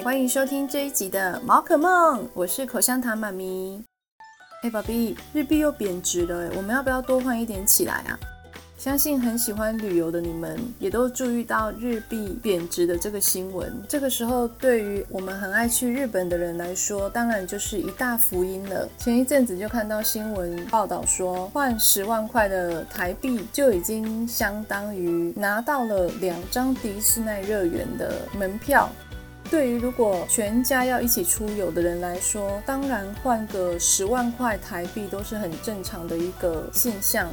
欢迎收听这一集的《毛可梦》，我是口香糖妈咪。哎，宝贝，日币又贬值了，我们要不要多换一点起来啊？相信很喜欢旅游的你们，也都注意到日币贬值的这个新闻。这个时候，对于我们很爱去日本的人来说，当然就是一大福音了。前一阵子就看到新闻报道说，换十万块的台币就已经相当于拿到了两张迪士尼乐园的门票。对于如果全家要一起出游的人来说，当然换个十万块台币都是很正常的一个现象。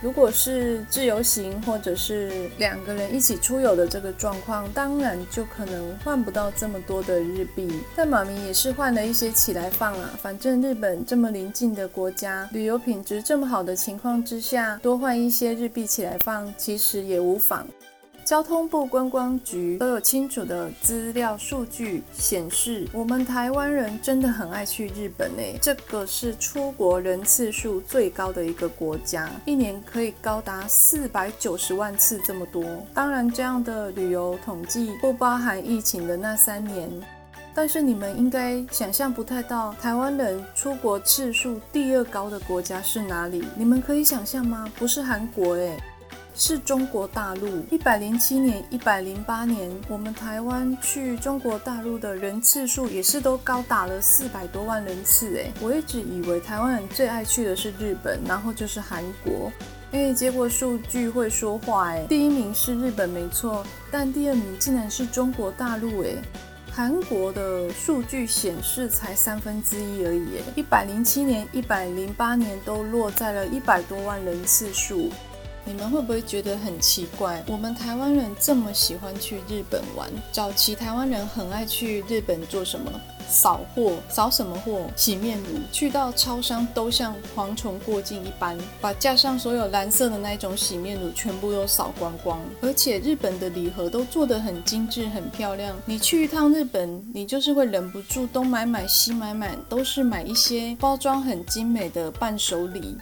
如果是自由行或者是两个人一起出游的这个状况，当然就可能换不到这么多的日币。但妈咪也是换了一些起来放啊，反正日本这么邻近的国家，旅游品质这么好的情况之下，多换一些日币起来放，其实也无妨。交通部观光局都有清楚的资料数据显示，我们台湾人真的很爱去日本诶，这个是出国人次数最高的一个国家，一年可以高达四百九十万次这么多。当然，这样的旅游统计不包含疫情的那三年，但是你们应该想象不太到，台湾人出国次数第二高的国家是哪里？你们可以想象吗？不是韩国诶。是中国大陆。一百零七年、一百零八年，我们台湾去中国大陆的人次数也是都高达了四百多万人次。哎，我一直以为台湾人最爱去的是日本，然后就是韩国。哎，结果数据会说话。哎，第一名是日本没错，但第二名竟然是中国大陆。哎，韩国的数据显示才三分之一而已。哎，一百零七年、一百零八年都落在了一百多万人次数。你们会不会觉得很奇怪？我们台湾人这么喜欢去日本玩，早期台湾人很爱去日本做什么？扫货，扫什么货？洗面乳。去到超商都像蝗虫过境一般，把架上所有蓝色的那种洗面乳全部都扫光光。而且日本的礼盒都做得很精致、很漂亮。你去一趟日本，你就是会忍不住东买买西买买，都是买一些包装很精美的伴手礼。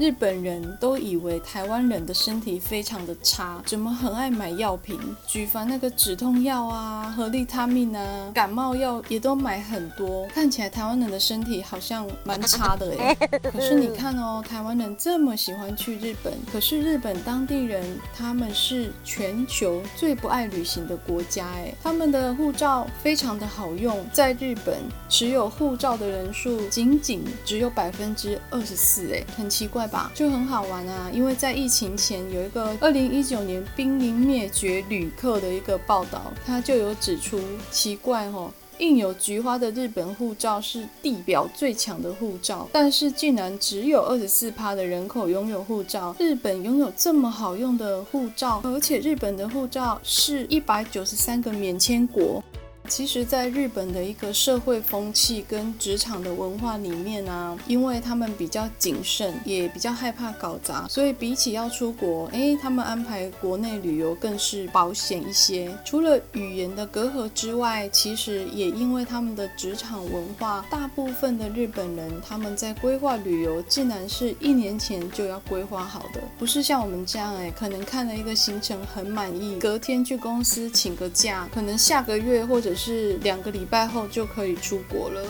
日本人都以为台湾人的身体非常的差，怎么很爱买药品？举凡那个止痛药啊、合利他命啊、感冒药也都买很多。看起来台湾人的身体好像蛮差的哎。可是你看哦，台湾人这么喜欢去日本，可是日本当地人他们是全球最不爱旅行的国家哎。他们的护照非常的好用，在日本持有护照的人数仅仅只有百分之二十四哎，很奇怪。就很好玩啊，因为在疫情前有一个二零一九年濒临灭绝旅客的一个报道，他就有指出奇怪哦，印有菊花的日本护照是地表最强的护照，但是竟然只有二十四趴的人口拥有护照。日本拥有这么好用的护照，而且日本的护照是一百九十三个免签国。其实，在日本的一个社会风气跟职场的文化里面啊，因为他们比较谨慎，也比较害怕搞砸，所以比起要出国，诶，他们安排国内旅游更是保险一些。除了语言的隔阂之外，其实也因为他们的职场文化，大部分的日本人他们在规划旅游，竟然是一年前就要规划好的，不是像我们这样，诶，可能看了一个行程很满意，隔天去公司请个假，可能下个月或者。是两个礼拜后就可以出国了。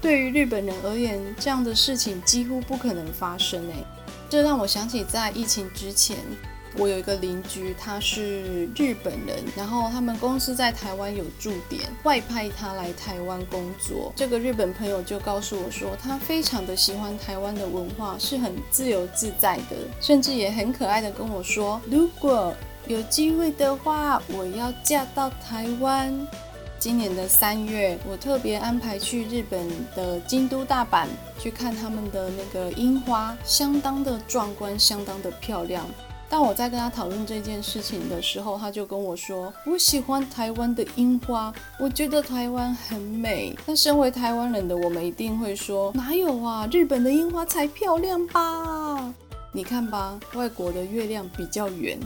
对于日本人而言，这样的事情几乎不可能发生诶。这让我想起在疫情之前，我有一个邻居，他是日本人，然后他们公司在台湾有驻点，外派他来台湾工作。这个日本朋友就告诉我说，他非常的喜欢台湾的文化，是很自由自在的，甚至也很可爱的跟我说，如果有机会的话，我要嫁到台湾。今年的三月，我特别安排去日本的京都、大阪去看他们的那个樱花，相当的壮观，相当的漂亮。但我在跟他讨论这件事情的时候，他就跟我说：“我喜欢台湾的樱花，我觉得台湾很美。”那身为台湾人的我们一定会说：“哪有啊，日本的樱花才漂亮吧？”你看吧，外国的月亮比较圆。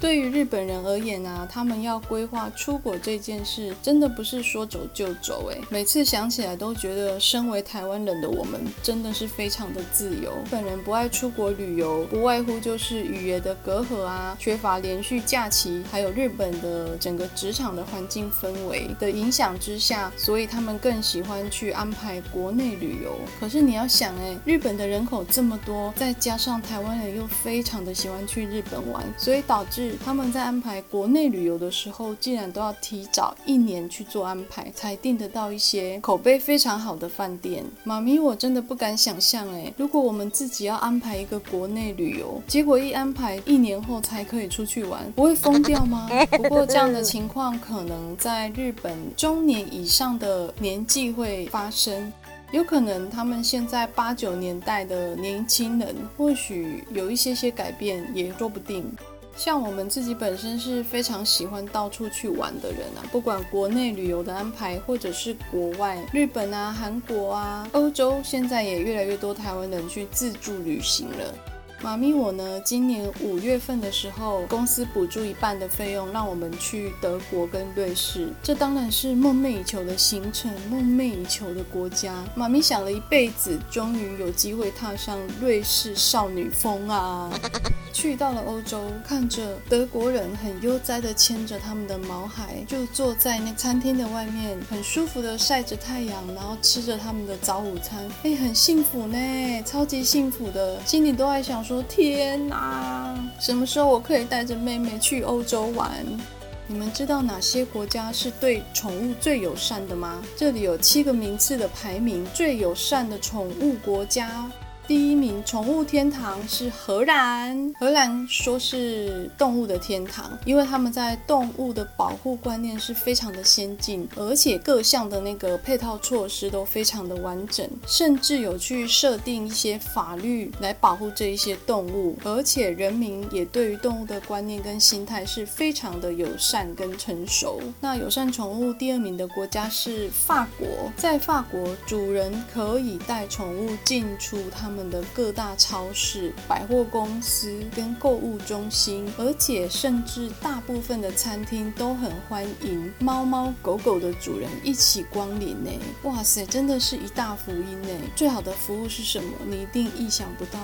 对于日本人而言啊，他们要规划出国这件事，真的不是说走就走。诶，每次想起来都觉得，身为台湾人的我们，真的是非常的自由。日本人不爱出国旅游，不外乎就是语言的隔阂啊，缺乏连续假期，还有日本的整个职场的环境氛围的影响之下，所以他们更喜欢去安排国内旅游。可是你要想，诶，日本的人口这么多，再加上台湾人又非常的喜欢去日本玩，所以导致。他们在安排国内旅游的时候，竟然都要提早一年去做安排，才订得到一些口碑非常好的饭店。妈咪，我真的不敢想象，哎，如果我们自己要安排一个国内旅游，结果一安排一年后才可以出去玩，不会疯掉吗？不过这样的情况可能在日本中年以上的年纪会发生，有可能他们现在八九年代的年轻人，或许有一些些改变，也说不定。像我们自己本身是非常喜欢到处去玩的人啊，不管国内旅游的安排，或者是国外，日本啊、韩国啊、欧洲，现在也越来越多台湾人去自助旅行了。妈咪，我呢，今年五月份的时候，公司补助一半的费用，让我们去德国跟瑞士。这当然是梦寐以求的行程，梦寐以求的国家。妈咪想了一辈子，终于有机会踏上瑞士少女峰啊！去到了欧洲，看着德国人很悠哉的牵着他们的毛孩，就坐在那餐厅的外面，很舒服的晒着太阳，然后吃着他们的早午餐，哎，很幸福呢，超级幸福的，心里都还想。说天哪，什么时候我可以带着妹妹去欧洲玩？你们知道哪些国家是对宠物最友善的吗？这里有七个名次的排名，最友善的宠物国家。第一名宠物天堂是荷兰，荷兰说是动物的天堂，因为他们在动物的保护观念是非常的先进，而且各项的那个配套措施都非常的完整，甚至有去设定一些法律来保护这一些动物，而且人民也对于动物的观念跟心态是非常的友善跟成熟。那友善宠物第二名的国家是法国，在法国主人可以带宠物进出他们。们的各大超市、百货公司跟购物中心，而且甚至大部分的餐厅都很欢迎猫猫狗狗的主人一起光临呢。哇塞，真的是一大福音呢！最好的服务是什么？你一定意想不到。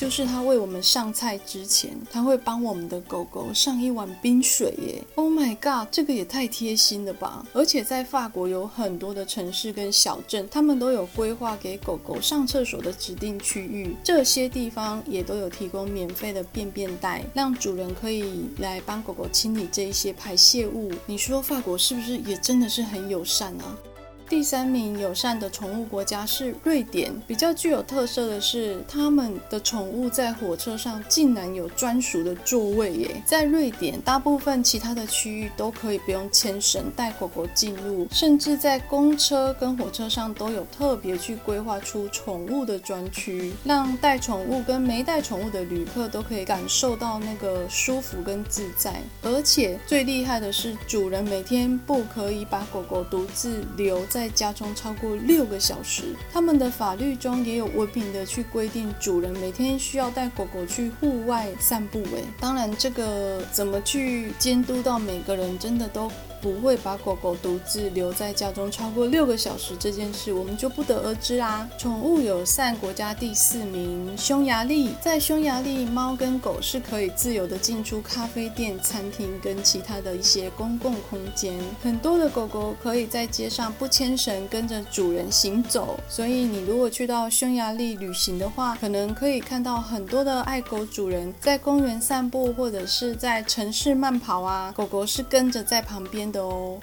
就是他为我们上菜之前，他会帮我们的狗狗上一碗冰水耶！Oh my god，这个也太贴心了吧！而且在法国有很多的城市跟小镇，他们都有规划给狗狗上厕所的指定区域，这些地方也都有提供免费的便便袋，让主人可以来帮狗狗清理这一些排泄物。你说法国是不是也真的是很友善啊？第三名友善的宠物国家是瑞典，比较具有特色的是，他们的宠物在火车上竟然有专属的座位耶！在瑞典，大部分其他的区域都可以不用牵绳带狗狗进入，甚至在公车跟火车上都有特别去规划出宠物的专区，让带宠物跟没带宠物的旅客都可以感受到那个舒服跟自在。而且最厉害的是，主人每天不可以把狗狗独自留在。在家中超过六个小时，他们的法律中也有文明的去规定，主人每天需要带狗狗去户外散步。当然这个怎么去监督到每个人，真的都。不会把狗狗独自留在家中超过六个小时这件事，我们就不得而知啦。宠物友善国家第四名，匈牙利。在匈牙利，猫跟狗是可以自由的进出咖啡店、餐厅跟其他的一些公共空间。很多的狗狗可以在街上不牵绳，跟着主人行走。所以你如果去到匈牙利旅行的话，可能可以看到很多的爱狗主人在公园散步，或者是在城市慢跑啊，狗狗是跟着在旁边的哦。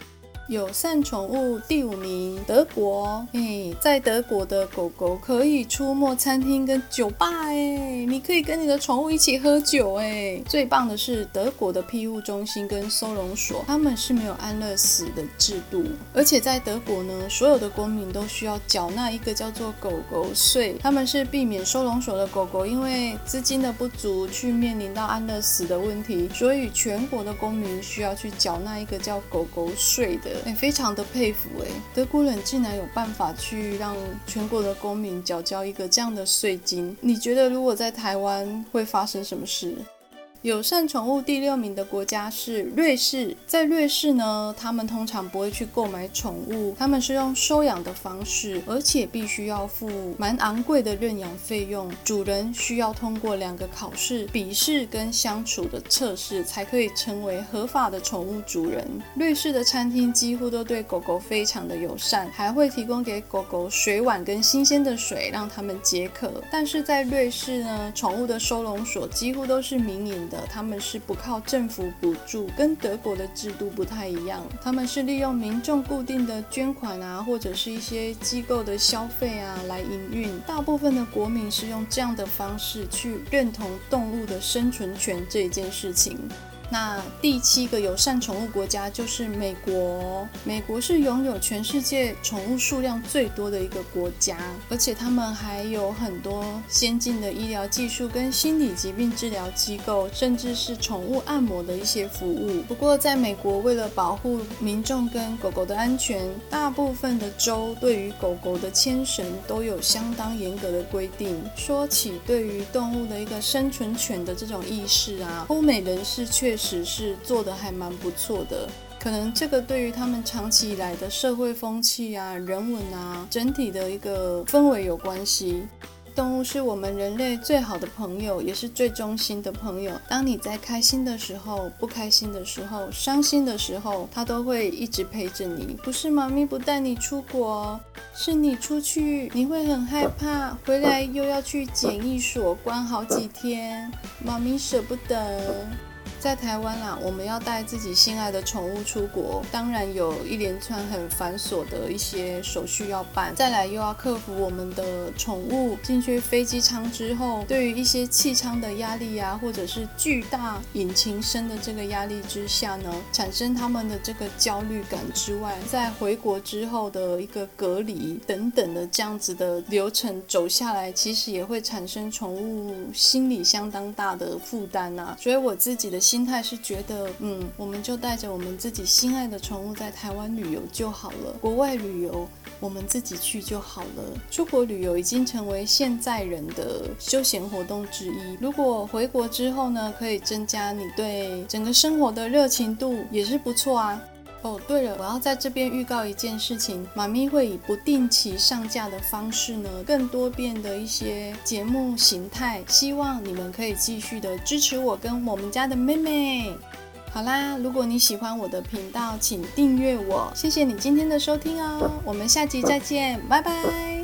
友善宠物第五名，德国。哎，在德国的狗狗可以出没餐厅跟酒吧，哎，你可以跟你的宠物一起喝酒，哎。最棒的是德国的庇护中心跟收容所，他们是没有安乐死的制度，而且在德国呢，所有的公民都需要缴纳一个叫做狗狗税，他们是避免收容所的狗狗因为资金的不足去面临到安乐死的问题，所以全国的公民需要去缴纳一个叫狗狗税的。哎，非常的佩服哎，德国人竟然有办法去让全国的公民缴交一个这样的税金。你觉得如果在台湾会发生什么事？友善宠物第六名的国家是瑞士。在瑞士呢，他们通常不会去购买宠物，他们是用收养的方式，而且必须要付蛮昂贵的认养费用。主人需要通过两个考试、笔试跟相处的测试，才可以成为合法的宠物主人。瑞士的餐厅几乎都对狗狗非常的友善，还会提供给狗狗水碗跟新鲜的水，让他们解渴。但是在瑞士呢，宠物的收容所几乎都是民营他们是不靠政府补助，跟德国的制度不太一样。他们是利用民众固定的捐款啊，或者是一些机构的消费啊来营运。大部分的国民是用这样的方式去认同动物的生存权这一件事情。那第七个友善宠物国家就是美国。美国是拥有全世界宠物数量最多的一个国家，而且他们还有很多先进的医疗技术跟心理疾病治疗机构，甚至是宠物按摩的一些服务。不过，在美国，为了保护民众跟狗狗的安全，大部分的州对于狗狗的牵绳都有相当严格的规定。说起对于动物的一个生存权的这种意识啊，欧美人士却实是做得还蛮不错的，可能这个对于他们长期以来的社会风气啊、人文啊、整体的一个氛围有关系。动物是我们人类最好的朋友，也是最忠心的朋友。当你在开心的时候、不开心的时候、伤心的时候，它都会一直陪着你。不是妈咪不带你出国，是你出去你会很害怕，回来又要去检疫所关好几天，妈咪舍不得。在台湾啦，我们要带自己心爱的宠物出国，当然有一连串很繁琐的一些手续要办，再来又要克服我们的宠物进去飞机舱之后，对于一些气舱的压力啊，或者是巨大引擎声的这个压力之下呢，产生他们的这个焦虑感之外，在回国之后的一个隔离等等的这样子的流程走下来，其实也会产生宠物心理相当大的负担啊，所以我自己的。心态是觉得，嗯，我们就带着我们自己心爱的宠物在台湾旅游就好了。国外旅游，我们自己去就好了。出国旅游已经成为现在人的休闲活动之一。如果回国之后呢，可以增加你对整个生活的热情度，也是不错啊。哦，对了，我要在这边预告一件事情，妈咪会以不定期上架的方式呢，更多变的一些节目形态，希望你们可以继续的支持我跟我们家的妹妹。好啦，如果你喜欢我的频道，请订阅我，谢谢你今天的收听哦，我们下集再见，拜拜。